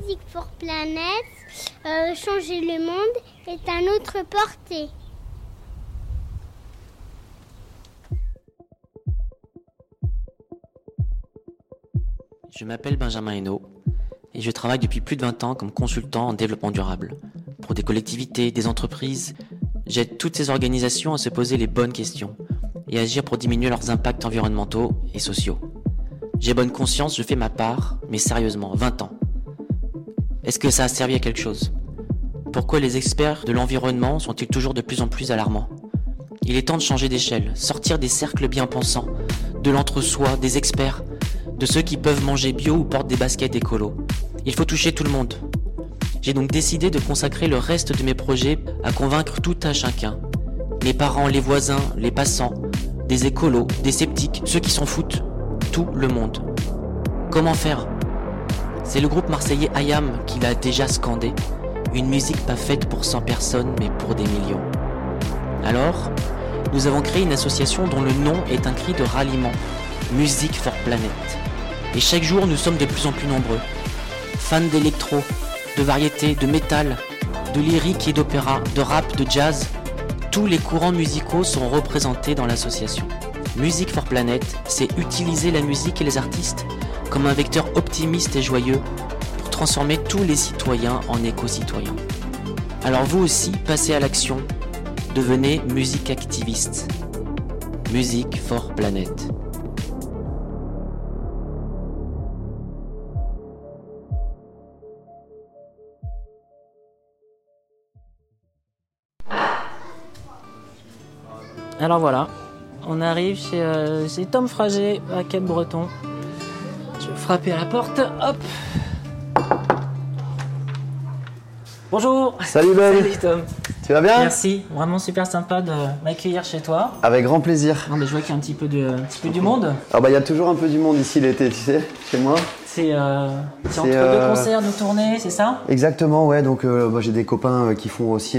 Music for Planet, euh, changer le monde est à notre portée. Je m'appelle Benjamin Hainaut et je travaille depuis plus de 20 ans comme consultant en développement durable. Pour des collectivités, des entreprises, j'aide toutes ces organisations à se poser les bonnes questions et agir pour diminuer leurs impacts environnementaux et sociaux. J'ai bonne conscience, je fais ma part, mais sérieusement, 20 ans. Est-ce que ça a servi à quelque chose? Pourquoi les experts de l'environnement sont-ils toujours de plus en plus alarmants? Il est temps de changer d'échelle, sortir des cercles bien pensants, de l'entre-soi, des experts, de ceux qui peuvent manger bio ou portent des baskets écolo. Il faut toucher tout le monde. J'ai donc décidé de consacrer le reste de mes projets à convaincre tout un chacun. Les parents, les voisins, les passants, des écolos, des sceptiques, ceux qui s'en foutent, tout le monde. Comment faire? C'est le groupe marseillais Ayam qui l'a déjà scandé. Une musique pas faite pour 100 personnes mais pour des millions. Alors, nous avons créé une association dont le nom est un cri de ralliement, Music for Planet. Et chaque jour, nous sommes de plus en plus nombreux. Fans d'électro, de variété, de métal, de lyrique et d'opéra, de rap, de jazz, tous les courants musicaux sont représentés dans l'association. Music for Planet, c'est utiliser la musique et les artistes comme un vecteur optimiste et joyeux pour transformer tous les citoyens en éco-citoyens. Alors vous aussi, passez à l'action, devenez musique activiste. Music for Planet. Alors voilà, on arrive chez, euh, chez Tom Frager à Cap Breton. Je vais frapper à la porte. Hop Bonjour Salut Ben Salut Tom Tu vas bien? Merci, vraiment super sympa de m'accueillir chez toi. Avec grand plaisir. Non mais je vois qu'il y a un petit peu, de, un petit peu du monde. Ah bah il y a toujours un peu du monde ici l'été, tu sais, chez moi. C'est euh, c'est entre deux euh, concerts, deux tournées, c'est ça? Exactement, ouais. Donc euh, bah, j'ai des copains qui font aussi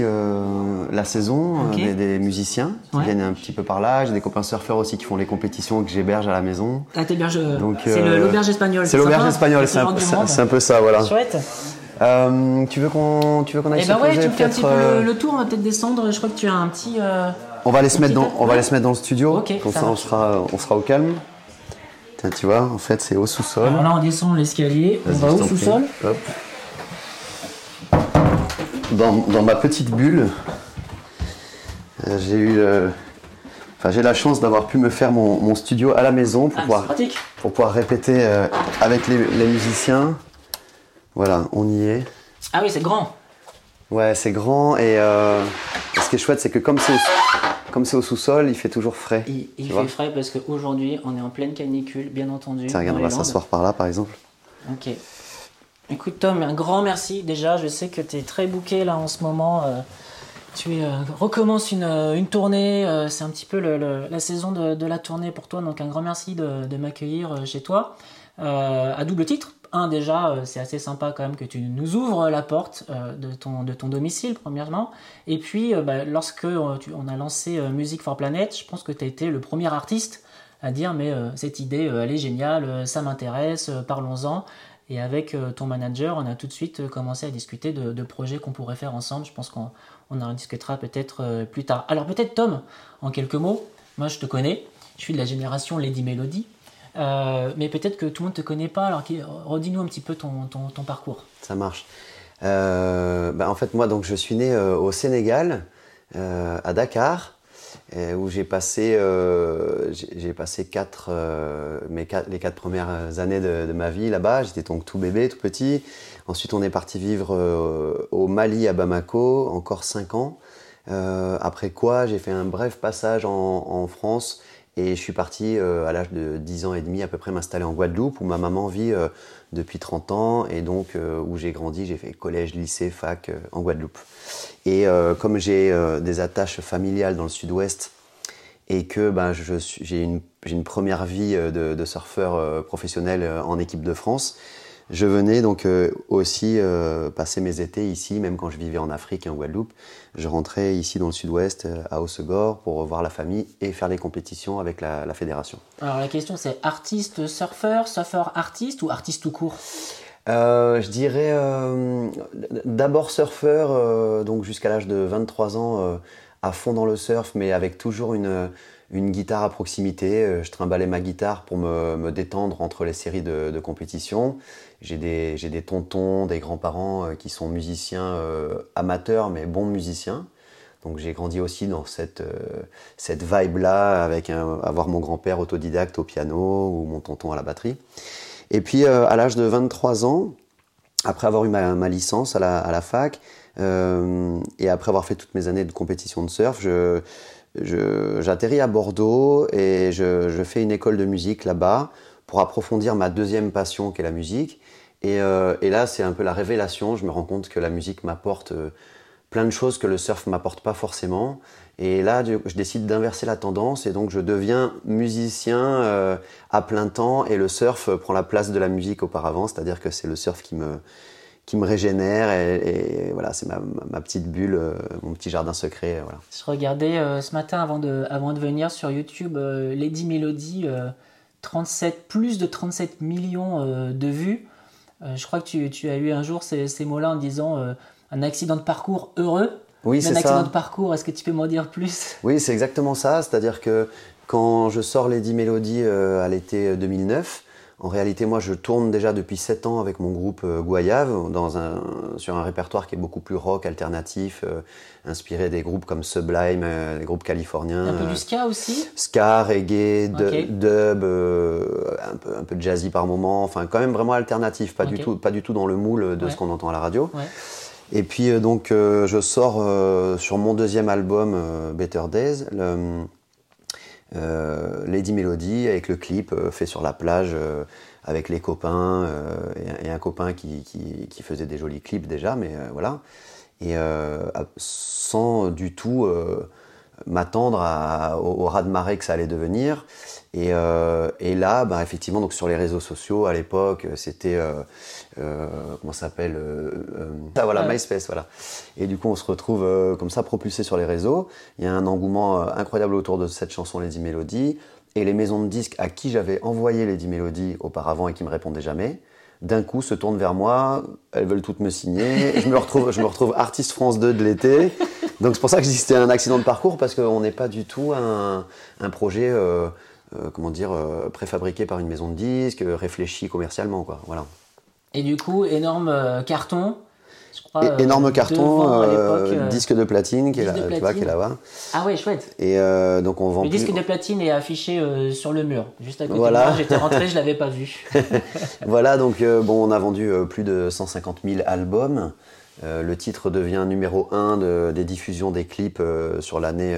la saison, euh, Ok. des, des musiciens qui Ouais. viennent un petit peu par là. J'ai des copains surfeurs aussi qui font les compétitions que j'héberge à la maison. Ah t'héberges... Donc, c'est l'auberge espagnole. C'est l'auberge espagnole, c'est un, peu ça, voilà. Chouette Euh, tu veux qu'on, tu veux qu'on aille Eh se ben ouais, poser tu me fais un petit peu euh, le, le tour, on va peut-être descendre. Je crois que tu as un petit. euh, On va aller se mettre dans, on va aller se mettre dans le studio. Ok, Comme ça ça, on sera, on sera au calme. Tu vois, en fait, c'est au sous-sol. Alors là, on descend l'escalier, on va au sous-sol. Dans, dans ma petite bulle, euh, j'ai eu, euh, enfin j'ai la chance d'avoir pu me faire mon, mon studio à la maison pour Ah, pouvoir, pratique. pour pouvoir répéter euh, avec les, les musiciens. Voilà, on y est. Ah oui, c'est grand. Ouais, c'est grand et ce qui est chouette, c'est que comme c'est comme c'est au sous-sol, il fait toujours frais. Il, fait frais parce qu'aujourd'hui, on est en pleine canicule, bien entendu. Tiens, regarde, on va s'asseoir par là, par exemple. Ok. Écoute, Tom, un grand merci. Déjà, je sais que tu es très bouqué là en ce moment. euh, tu euh, recommences une, euh, une tournée. euh, c'est un petit peu le- le- la saison de, de la tournée pour toi. Donc, un grand merci de, de m'accueillir chez toi. À double titre. Un, déjà, euh, c'est assez sympa quand même que tu nous ouvres la porte euh, de, ton, de ton domicile, premièrement. Et puis, euh, bah, lorsque tu- on a lancé Music for Planet, je pense que tu as été le premier artiste à dire mais cette idée, elle est géniale, ça m'intéresse, parlons-en. Et avec ton manager, on a tout de suite commencé à discuter de, projets qu'on pourrait faire ensemble. Je pense qu'on on en discutera peut-être plus tard. Alors peut-être Tom, en quelques mots, moi je te connais, je suis de la génération Lady Melody, Euh, mais peut-être que tout le monde ne te connaît pas, alors redis-nous un petit peu ton, parcours. Ça marche. Euh, bah, en fait, moi, donc, je suis né euh, au Sénégal, à Dakar, où j'ai passé, j'ai passé quatre, mes quatre- les quatre premières années de, ma vie là-bas. J'étais donc tout bébé, tout petit. Ensuite, on est parti vivre au Mali, à Bamako, encore cinq ans. Après quoi, j'ai fait un bref passage en France et je suis parti euh, à l'âge de 10 ans et demi à peu près m'installer en Guadeloupe où ma maman vit euh, depuis 30 ans et donc euh, où j'ai grandi, j'ai fait collège, lycée, fac en Guadeloupe. Et comme j'ai des attaches familiales dans le sud-ouest et que ben, j'ai une, première vie de, surfeur professionnel en équipe de France, je venais donc euh, aussi euh, passer mes étés ici, même quand je vivais en Afrique et en Guadeloupe. Je rentrais ici dans le sud-ouest, euh, à Hossegor, pour revoir la famille et faire des compétitions avec la, la fédération. Alors la question c'est artiste, surfeur, surfeur artiste ou artiste tout court? Je dirais d'abord surfeur, donc jusqu'à l'âge de 23 ans, à fond dans le surf, mais avec toujours une, une guitare à proximité. Je trimballais ma guitare pour me, détendre entre les séries de, de compétition. J'ai des, tontons, des grands-parents qui sont musiciens amateurs, mais bons musiciens. Donc j'ai grandi aussi dans cette, euh, vibe-là, avec avoir mon grand-père autodidacte au piano ou mon tonton à la batterie. Et puis euh, à l'âge de 23 ans, après avoir eu ma, licence à la, fac, euh, et après avoir fait toutes mes années de compétition de surf, j'atterris à Bordeaux et je, je, fais une école de musique là-bas pour approfondir ma deuxième passion qui est la musique. Et, et là, c'est un peu la révélation. Je me rends compte que la musique m'apporte plein de choses que le surf m'apporte pas forcément. Et là, je décide d'inverser la tendance et donc je deviens musicien euh, à plein temps et le surf prend la place de la musique auparavant, c'est-à-dire que c'est le surf qui me, qui me régénère et, voilà, c'est ma, ma, petite bulle, euh, mon petit jardin secret. Voilà. Je regardais euh, ce matin avant de, avant de venir sur YouTube Lady Melody, 37, plus de 37 millions de vues. je crois que tu, tu, as eu un jour ces, ces mots-là en disant un accident de parcours heureux. Oui, c'est ça. Un accident de parcours, est-ce que tu peux m'en dire plus? Oui, c'est exactement ça. C'est-à-dire que quand je sors Lady Melody euh, à l'été 2009, en réalité, moi, je tourne déjà depuis 7 ans avec mon groupe euh, Guayave dans un, sur un répertoire qui est beaucoup plus rock, alternatif, euh, inspiré des groupes comme Sublime, des groupes californiens. Un peu du ska aussi? Ska, reggae, dub, un, peu, un peu de jazzy par moment, enfin quand même vraiment alternatif, pas, du, tout, pas du tout dans le moule de ce qu'on entend à la radio. Ouais. Et puis euh, donc euh, je sors euh, sur mon deuxième album Better Days, Lady Melody avec le clip fait sur la plage avec les copains et, un copain qui, qui, faisait des jolis clips déjà, mais voilà. Et sans du tout m'attendre au, au raz-de-marée que ça allait devenir. Et, euh, et là, bah, effectivement, donc sur les réseaux sociaux, à l'époque, c'était euh, euh, comment ça s'appelle Ah voilà, MySpace, voilà. Et du coup, on se retrouve comme ça propulsé sur les réseaux. Il y a un engouement incroyable autour de cette chanson Lady Melody. Et les maisons de disques à qui j'avais envoyé Lady Melody auparavant et qui me répondaient jamais, d'un coup se tournent vers moi, elles veulent toutes me signer. je me retrouve, je me retrouve artiste France 2 de l'été. Donc c'est pour ça que c'était un accident de parcours parce qu'on n'est pas du tout un, projet. Euh, euh, comment dire, euh, préfabriqué par une maison de disques, réfléchi commercialement, quoi. Voilà. Et du coup, énorme carton. Je crois, énorme carton, disque de platine qui est, là, tu vois, qui est là-bas. Ah ouais, chouette. Et donc on vend. Le disque de platine est affiché sur le mur, juste à côté voilà. de moi. J'étais rentré, je l'avais pas vu. voilà, donc bon, on a vendu plus de 150 000 albums. le titre devient numéro 1 de, des diffusions des clips sur l'année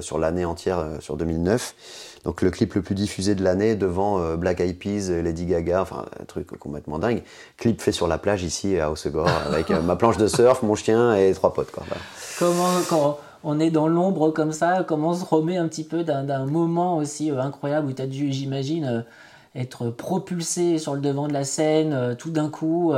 sur l'année entière, sur 2009. Donc le clip le plus diffusé de l'année devant euh, Black Eyed Peas, Lady Gaga, enfin un truc complètement dingue. Clip fait sur la plage ici à Haussegor avec euh, ma planche de surf, mon chien et trois potes. Quoi. Comment quand on est dans l'ombre comme ça, comment on se remet un petit peu d'un moment aussi euh, incroyable où tu as dû, j'imagine, être propulsé sur le devant de la scène tout d'un coup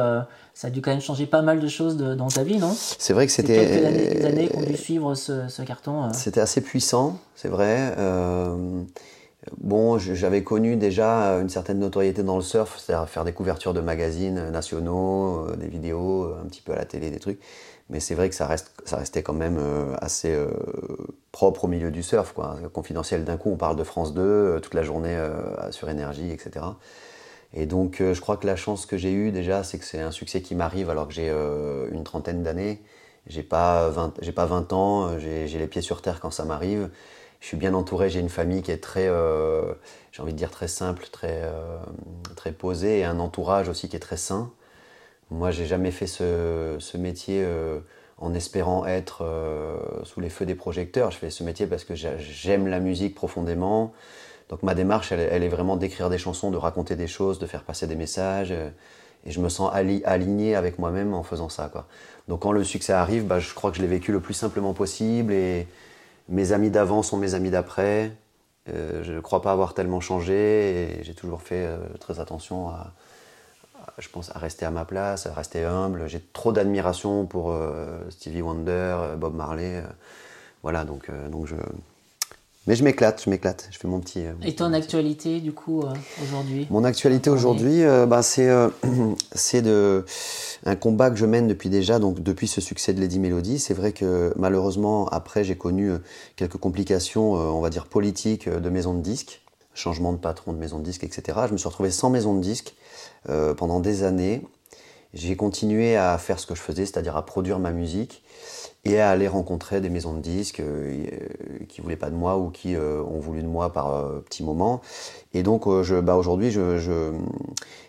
ça a dû quand même changer pas mal de choses dans ta vie, non? C'est vrai que c'était. Quelques années, années qu'on dû suivre ce, carton. C'était assez puissant, c'est vrai. Bon, j'avais connu déjà une certaine notoriété dans le surf, c'est-à-dire faire des couvertures de magazines nationaux, euh, des vidéos, euh, un petit peu à la télé, des trucs. Mais c'est vrai que ça, restait quand même euh, assez propre au milieu du surf. Quoi. Confidentiel d'un coup, on parle de France 2 toute la journée sur énergie, etc. Et donc je crois que la chance que j'ai eue déjà, c'est que c'est un succès qui m'arrive alors que j'ai une trentaine d'années. J'ai pas 20, pas 20 ans, j'ai les pieds sur terre quand ça m'arrive je suis bien entouré, j'ai une famille qui est très, euh, j'ai envie de dire très simple, très, euh, très posée, et un entourage aussi qui est très sain. Moi, j'ai jamais fait ce, métier euh, en espérant être sous les feux des projecteurs. Je fais ce métier parce que j'aime la musique profondément. Donc ma démarche, elle, est vraiment d'écrire des chansons, de raconter des choses, de faire passer des messages. et je me sens aligné avec moi-même en faisant ça. Donc quand le succès arrive, bah, je crois que je l'ai vécu le plus simplement possible et, mes amis d'avant sont mes amis d'après. Euh, je ne crois pas avoir tellement changé et j'ai toujours fait euh, très attention à, je pense, à rester à ma place, à rester humble. J'ai trop d'admiration pour euh, Stevie Wonder, Bob Marley. voilà, donc, donc je, Mais je m'éclate, je m'éclate. Je fais mon petit. euh, Et ton actualité, du coup, euh, aujourd'hui? Mon actualité aujourd'hui, euh, bah, c'est euh, c'est de un combat que je mène depuis déjà, donc depuis ce succès de Lady Melody. C'est vrai que malheureusement, après, j'ai connu euh, quelques complications, euh, on va dire politiques, euh, de maison de disques, changement de patron de maison de disques, etc. Je me suis retrouvé sans maison de disques euh, pendant des années. J'ai continué à faire ce que je faisais, c'est-à-dire à produire ma musique et à aller rencontrer des maisons de disques euh, qui voulaient pas de moi ou qui euh, ont voulu de moi par euh, petits moments. Et donc euh, je, bah, aujourd'hui, je, je-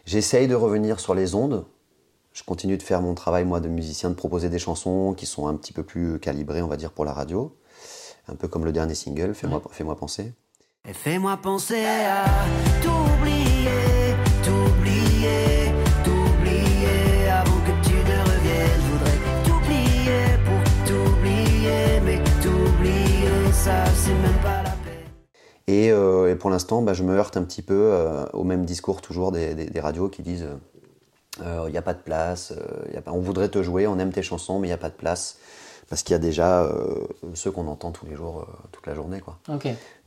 j'essaye de revenir sur les ondes. Je continue de faire mon travail moi de musicien, de proposer des chansons qui sont un petit peu plus calibrées, on va dire, pour la radio. Un peu comme le dernier single, Fais-moi Fais-moi penser. Et fais-moi penser à t'oublier, t'oublier, t'oublier avant que tu ne reviennes. Je voudrais t'oublier pour t'oublier, mais t'oublier, ça c'est même pas la peine. Et, euh, et pour l'instant, bah, je me heurte un petit peu euh, au même discours toujours des, des- des radios qui disent il n'y a pas de place, euh, y a pas, on voudrait te jouer, on aime tes chansons, mais il n'y a pas de place. Parce qu'il y a déjà euh, ceux qu'on entend tous les jours, euh, toute la journée. Quoi.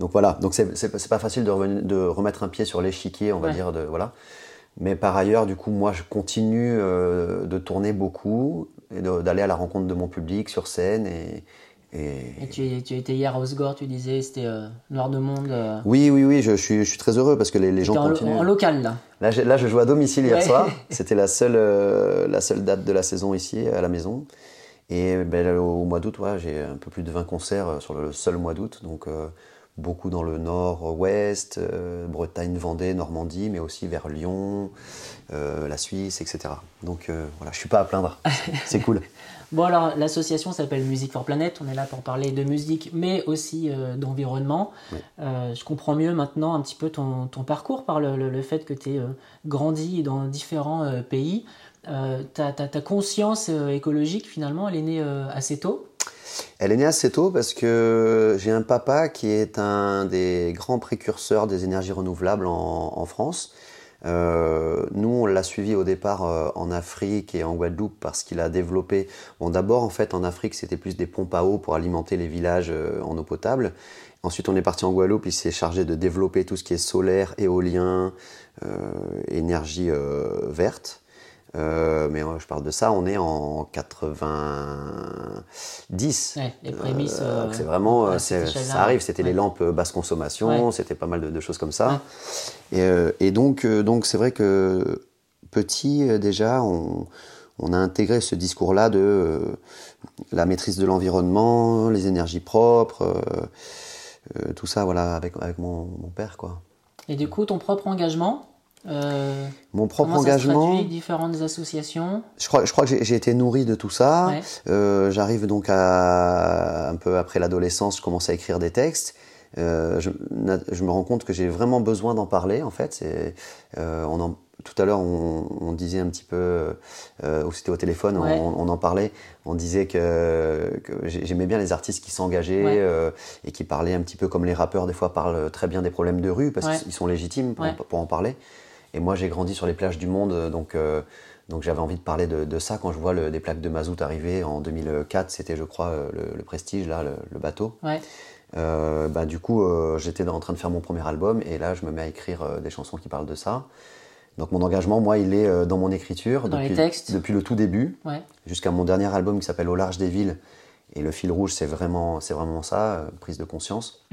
Donc voilà, donc c'est pas- facile de, revenir- de remettre un pied sur l'échiquier, on va Ouais. dire. De, voilà. Mais par ailleurs, du coup, moi, je continue euh, de tourner beaucoup et d'aller à la rencontre de mon public sur scène. Et, et- Et tu, tu étais hier à Osgore, tu disais, c'était euh, Noir de Monde. euh, Oui, oui, oui, je, je suis, je suis très heureux parce que les, les gens en, continuent. en local, là. Là, je joue à domicile hier Ouais. soir. C'était la seule, euh, la seule date de la saison ici, à la maison. Et ben, au mois d'août, ouais, j'ai un peu plus de 20 concerts euh, sur le seul mois d'août. Donc, euh, beaucoup dans le nord-ouest, euh, Bretagne, Vendée, Normandie, mais aussi vers Lyon, euh, la Suisse, etc. Donc, voilà, je suis pas à plaindre. C'est cool. Bon, alors, l'association s'appelle Musique for Planet. On est là pour parler de musique, mais aussi d'environnement. Oui. Je comprends mieux maintenant un petit peu ton, ton parcours par le, le- le fait que tu es grandi dans différents pays. Euh, ta, conscience euh, écologique, finalement, elle est née euh, assez tôt? Elle est née assez tôt parce que j'ai un papa qui est un des grands précurseurs des énergies renouvelables en, France. Nous, on l'a suivi au départ en Afrique et en Guadeloupe parce qu'il a développé. Bon, d'abord, en fait, en Afrique, c'était plus des pompes à eau pour alimenter les villages en eau potable. Ensuite, on est parti en Guadeloupe. Il s'est chargé de développer tout ce qui est solaire, éolien, énergie verte. Euh, mais euh, je parle de ça, on est en 90. Ouais, les prémices. Euh, euh, c'est vraiment, euh, ça arrive, c'était Ouais. les lampes basse consommation, c'était pas mal de, de choses comme ça. Et, et donc, donc c'est vrai que petit, déjà, on, on a intégré ce discours-là de la maîtrise de l'environnement, les énergies propres, tout ça, voilà, avec, avec mon, mon père, quoi. Et du coup, ton propre engagement? Euh, Mon propre comment ça se engagement. traduit, différentes associations Je crois, je crois que j'ai- été nourri de tout ça. Ouais. Euh, J'arrive donc à un peu après l'adolescence, je commence à écrire des textes. Euh, je, me rends compte que j'ai vraiment besoin d'en parler. En fait, on en, tout à l'heure on, on disait un petit peu, euh, ou c'était au téléphone, Ouais. on, on en parlait. On disait que, que j'ai- j'aimais bien les artistes qui s'engageaient Ouais. euh, et qui parlaient un petit peu comme les rappeurs des fois parlent très bien des problèmes de rue parce Ouais. qu'ils sont légitimes pour en parler. Et moi, j'ai grandi sur les plages du monde, donc, euh, donc j'avais envie de parler de, de ça quand je vois le- des plaques de mazout arriver en 2004. C'était, je crois, euh, le, le Prestige, là, le, le bateau. Ouais. Euh, bah, du coup, euh, j'étais en train de faire mon premier album et là, je me mets à écrire euh, des chansons qui parlent de ça. Donc mon engagement, moi, il est euh, dans mon écriture Dans les depuis, textes. depuis le tout début Ouais. jusqu'à mon dernier album qui s'appelle Au large des villes. Et le fil rouge, c'est vraiment, c'est vraiment ça, euh, prise de conscience.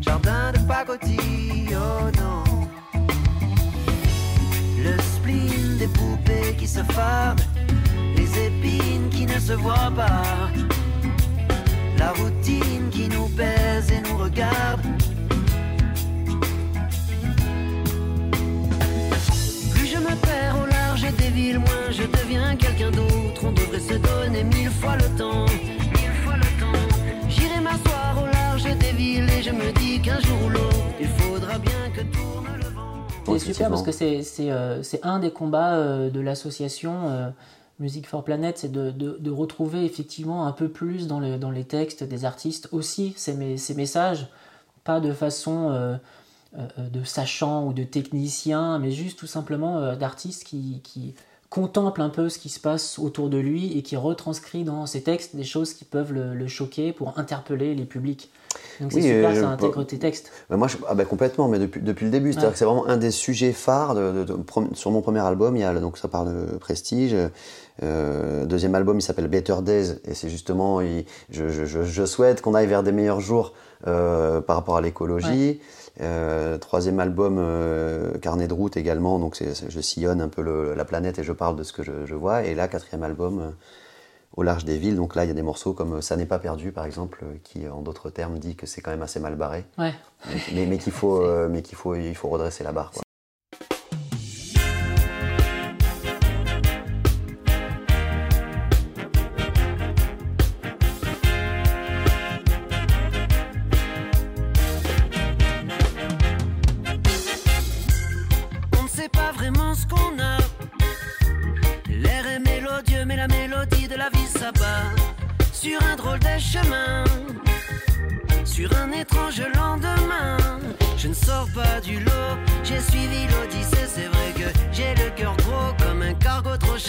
Jardin de pacotille, oh non. Le spleen des poupées qui se fardent, les épines qui ne se voient pas, la routine qui nous pèse et nous regarde. Plus je me perds au large des villes, moins je deviens quelqu'un d'autre. On devrait se donner mille fois le temps. Et je me dis qu'un jour ou l'autre, il faudra bien que tourne le vent. C'est super parce que c'est c'est euh, c'est un des combats euh, de l'association euh, Music for Planet, c'est de, de, de retrouver effectivement un peu plus dans, le, dans les textes des artistes aussi ces, mes- ces messages, pas de façon euh, euh, de sachant ou de technicien, mais juste tout simplement euh, d'artistes qui, qui contemplent un peu ce qui se passe autour de lui et qui retranscrit dans ses textes des choses qui peuvent le, le choquer pour interpeller les publics. Donc c'est Oui, super, euh, ça intègre tes textes. Bah, moi, je- ah bah, complètement, mais depuis, depuis le début. C'est-à-dire Ouais. que c'est vraiment un des sujets phares. De, de- de- prom- sur mon premier album, il y a, donc ça parle de prestige. Euh, deuxième album, il s'appelle Better Days, et c'est justement, il- je, je- je- je souhaite qu'on aille vers des meilleurs jours euh, par rapport à l'écologie. Euh, troisième album, euh, Carnet de route également, donc c'est- c'est- je sillonne un peu le- la planète et je parle de ce que je, je vois. Et là, quatrième album, euh, Au large des villes, donc là, il y a des morceaux comme euh, Ça n'est pas perdu, par exemple, euh, qui, en d'autres termes, dit que c'est quand même assez mal barré Ouais. mais, mais qu'il faut, euh, mais qu'il faut, il faut redresser la barre. quoi.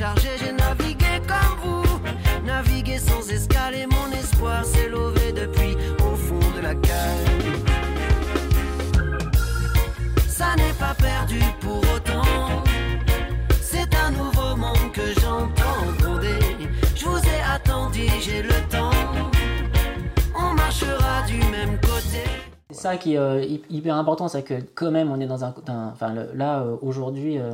J'ai navigué comme vous, navigué sans escale et mon espoir s'est levé depuis au fond de la cale. Ça n'est pas perdu pour autant. C'est un nouveau monde que j'entends gronder. Je vous ai attendu, j'ai le temps. On marchera du même côté. C'est ça qui est euh, hy- hyper important, c'est que quand même on est dans un... enfin là euh, aujourd'hui euh,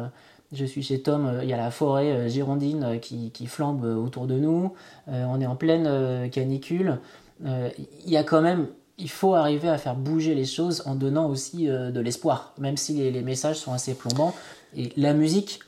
je suis chez Tom, euh, il y a la forêt euh, girondine euh, qui, qui flambe autour de nous, on est en pleine canicule, il y a quand même... Il faut arriver à faire bouger les choses en donnant aussi de l'espoir, même si les, messages sont assez plombants. Et la musique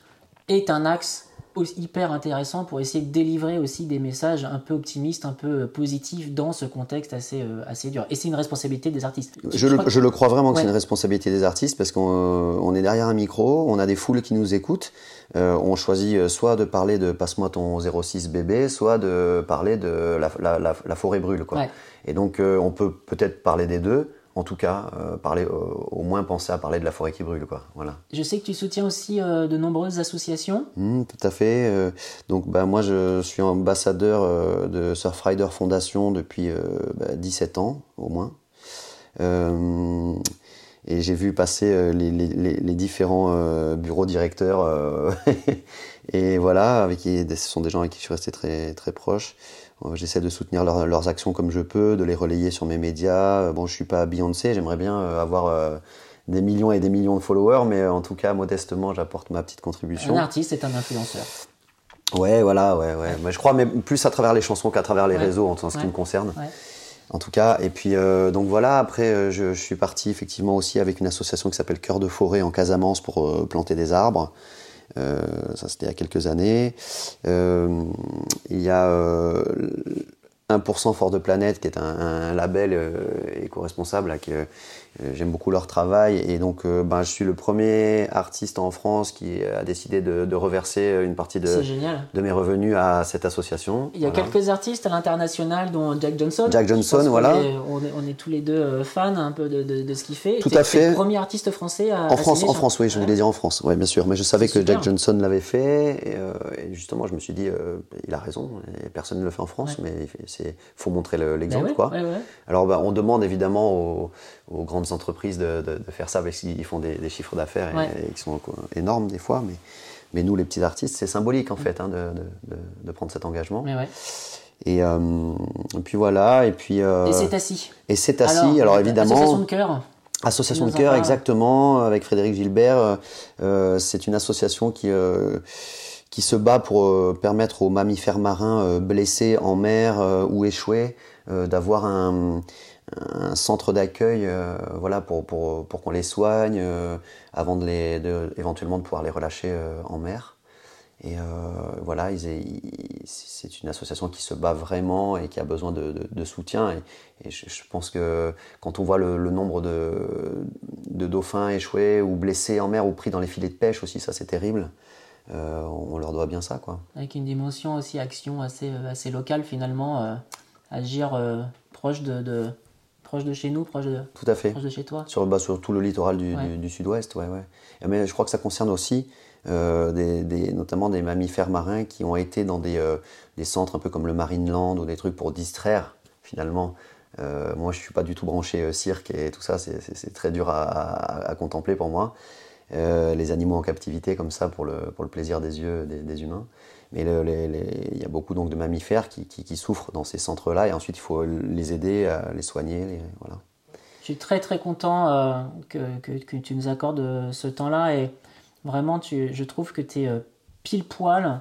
est un axe hyper intéressant pour essayer de délivrer aussi des messages un peu optimistes, un peu euh, positifs dans ce contexte assez, euh, assez dur. Et c'est une responsabilité des artistes. Je, le, je le crois vraiment que c'est une responsabilité des artistes parce qu'on euh, on est derrière un micro, on a des foules qui nous écoutent. Euh, on choisit soit de parler de Passe-moi ton 06 bébé, soit de parler de la, la- la- la forêt brûle. Quoi. Ouais. Et donc euh, on peut peut-être parler des deux, en tout cas euh, parler, euh, au moins penser à parler de la forêt qui brûle. Quoi. Voilà. Je sais que tu soutiens aussi euh, de nombreuses associations. Mm, tout à fait. donc, bah, moi, je suis ambassadeur de Surfrider Foundation depuis bah, 17 ans, au moins. Et j'ai vu passer les, les- les- les différents bureaux directeurs. et voilà, avec qui, ce sont des gens avec qui je suis resté très, très proche. Euh, J'essaie de soutenir leur- leurs actions comme je peux, de les relayer sur mes médias. Euh, Bon, je suis pas Beyoncé, j'aimerais bien euh, avoir des millions et des millions de followers, mais en tout cas, modestement, j'apporte ma petite contribution. Un artiste est un influenceur. Ouais, voilà, ouais, ouais. Mais je crois mais plus à travers les chansons qu'à travers les Ouais. réseaux, en ce qui me concerne. En tout cas, et puis euh, donc voilà. Après, je, je suis parti effectivement aussi avec une association qui s'appelle Cœur de forêt en Casamance pour euh, planter des arbres. Euh, ça, c'était il y a quelques années. Euh, il y a euh, 1% Fort de Planète, qui est un, label euh, éco-responsable, euh, j'aime beaucoup leur travail. Et donc, euh, ben, je suis le premier artiste en France qui a décidé de, de reverser une partie de, de mes revenus à cette association. Il y a Voilà. quelques artistes à l'international, dont Jack Johnson. Jack Johnson, voilà. est- On est, on est tous les deux euh, fans un peu de, de- ce qu'il fait. Tout à fait. le premier artiste français à. En à France, en France, oui, je voulais dire en France, oui, bien sûr. Mais je savais que Jack. Johnson l'avait fait, et, euh, et justement, je me suis dit, euh, il a raison, et personne ne le fait en France, mais il faut montrer le- Ben l'exemple, ouais, quoi. ouais. Alors, bah, on demande évidemment aux, aux grandes entreprises de, de- de faire ça parce qu'ils font des, des chiffres d'affaires et- Ouais. et, qui sont énormes des fois, mais, mais nous, les petits artistes, c'est symbolique en fait hein, de, de- prendre cet engagement. Mais ouais. Et, euh, et puis voilà, et puis. euh, Et c'est assis. et c'est assis, alors, évidemment. Association de cœur. Association de cœur, exactement, avec Frédéric Gilbert. euh, euh, c'est une association qui, euh, qui se bat pour euh, permettre aux mammifères marins euh, blessés en mer euh, ou échoués euh, d'avoir un, centre d'accueil euh, voilà, pour, pour, pour qu'on les soigne euh, avant de les, éventuellement de pouvoir les relâcher euh, en mer. Et euh, voilà, c'est une association qui se bat vraiment et qui a besoin de, soutien. Et, je, pense que quand on voit le, nombre de, dauphins échoués ou blessés en mer ou pris dans les filets de pêche aussi, ça c'est terrible. Euh, on leur doit bien ça, quoi. Avec une dimension aussi action assez, euh, assez locale finalement, euh, agir euh, proche, de, de- proche de chez nous, proche de, Tout à fait. proche de chez toi. Sur, bah, sur tout le littoral du, Ouais. du- du sud-ouest, ouais, ouais. Mais je crois que ça concerne aussi euh, des, des- notamment des mammifères marins qui ont été dans des, euh, des centres un peu comme le Marineland ou des trucs pour distraire finalement. Moi, je suis pas du tout branché cirque et tout ça, c'est- très dur à, à- à contempler pour moi. Les animaux en captivité comme ça pour le, pour le plaisir des yeux des, des humains. Mais il y a beaucoup donc de mammifères qui, souffrent dans ces centres-là et ensuite il faut les aider, à les soigner. voilà. Je suis très très content euh, que, tu nous accordes euh, ce temps-là et vraiment je trouve que tu es pile poil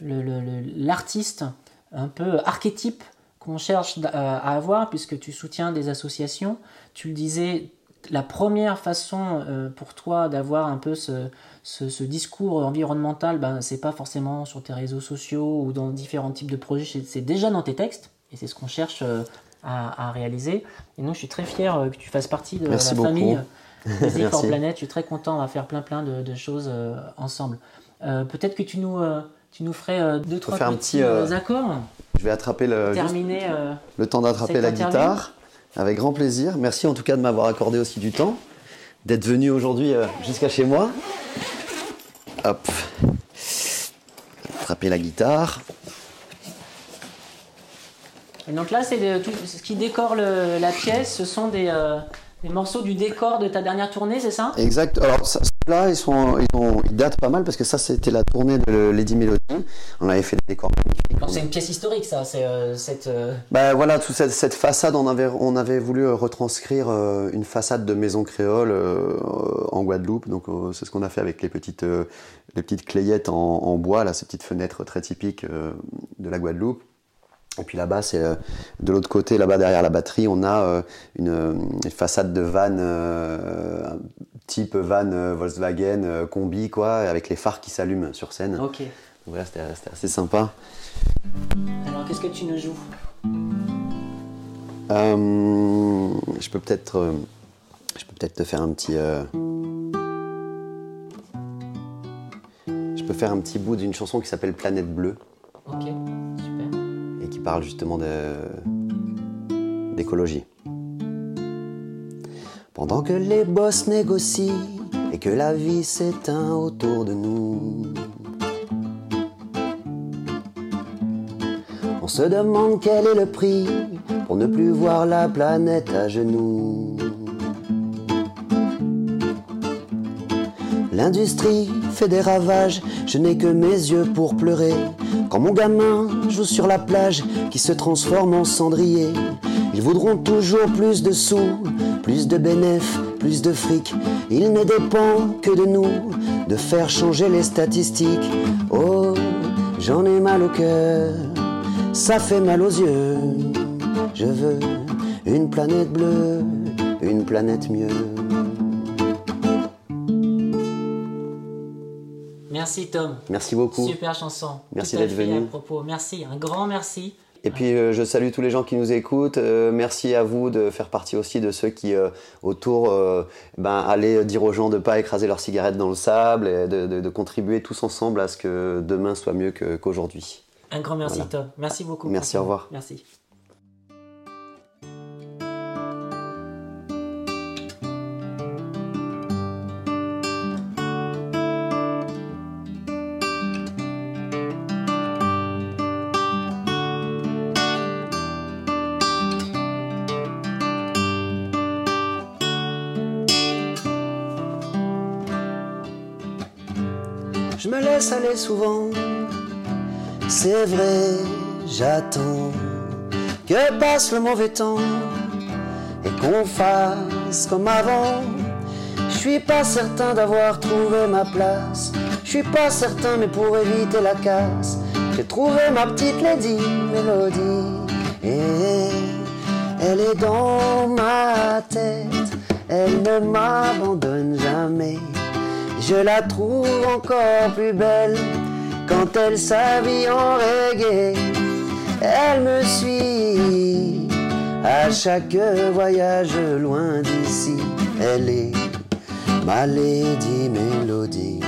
l'artiste un peu archétype qu'on cherche à avoir puisque tu soutiens des associations. Tu le disais, la première façon euh, pour toi d'avoir un peu ce, ce, ce discours environnemental, ben, c'est pas forcément sur tes réseaux sociaux ou dans différents types de projets, c'est- déjà dans tes textes et c'est ce qu'on cherche euh, à, à réaliser. Et nous, je suis très fier euh, que tu fasses partie de Merci la beaucoup. famille des for. Planet. Je suis très content, on va faire plein plein de, de choses ensemble. Peut-être que tu nous, tu nous ferais deux, trois faire un petits petit, accords. Je vais attraper le, Terminer. le temps d'attraper la guitare. Avec grand plaisir. Merci en tout cas de m'avoir accordé aussi du temps, d'être venu aujourd'hui euh, jusqu'à chez moi. Hop. Attraper la guitare. Et donc là, c'est tout ce qui décore la pièce. Ce sont des, euh, des morceaux du décor de ta dernière tournée, c'est ça? Exact. Alors ça- là, ils, sont, ils, ont- ils datent pas mal parce que ça, c'était la tournée de Lady Melody. On avait fait des décors magnifiques. C'est une pièce historique, ça. C'est euh, cette. euh, Bah voilà, toute cette, cette façade, on avait, on avait voulu euh, retranscrire euh, une façade de maison créole en Guadeloupe. Donc c'est ce qu'on a fait avec les petites, les petites clayettes en, en bois, là, ces petites fenêtres très typiques de la Guadeloupe. Et puis là-bas, c'est euh, de l'autre côté, là-bas derrière la batterie, on a euh, une, euh, une façade de van euh, type van Volkswagen combi, quoi, avec les phares qui s'allument sur scène. Ok. Donc voilà, c'était assez sympa. Alors, qu'est-ce que tu nous joues? Euh, je peux peut-être, je peux peut-être te faire un petit, euh, je peux faire un petit bout d'une chanson qui s'appelle Planète Bleue Ok, parle justement d'écologie. Pendant que les boss négocient et que la vie s'éteint autour de nous. On se demande quel est le prix pour ne plus voir la planète à genoux. L'industrie fait des ravages, je n'ai que mes yeux pour pleurer. Quand mon gamin joue sur la plage qui se transforme en cendrier, ils voudront toujours plus de sous, plus de bénéfices, plus de fric. Il ne dépend que de nous de faire changer les statistiques. Oh, j'en ai mal au cœur, ça fait mal aux yeux. Je veux une planète bleue, une planète mieux. Merci, Tom. Merci beaucoup. Super chanson. Merci d'être venu. À propos. Merci, un grand merci. Et puis euh, je salue tous les gens qui nous écoutent. Euh, merci à vous de faire partie aussi de ceux qui euh, autour ben, allaient dire aux gens de ne pas écraser leurs cigarettes dans le sable et de, de- de contribuer tous ensemble à ce que demain soit mieux qu'aujourd'hui. Un grand merci, Voilà. Tom. Merci beaucoup. Merci, au revoir. Merci. Laisse aller souvent, c'est vrai, j'attends que passe le mauvais temps et qu'on fasse comme avant. Je suis pas certain d'avoir trouvé ma place, je suis pas certain, mais pour éviter la casse, j'ai trouvé ma petite lady mélodie et elle est dans ma tête, elle ne m'abandonne jamais. Je la trouve encore plus belle quand elle s'habille en reggae, elle me suit à chaque voyage loin d'ici. Elle est ma lady mélodie.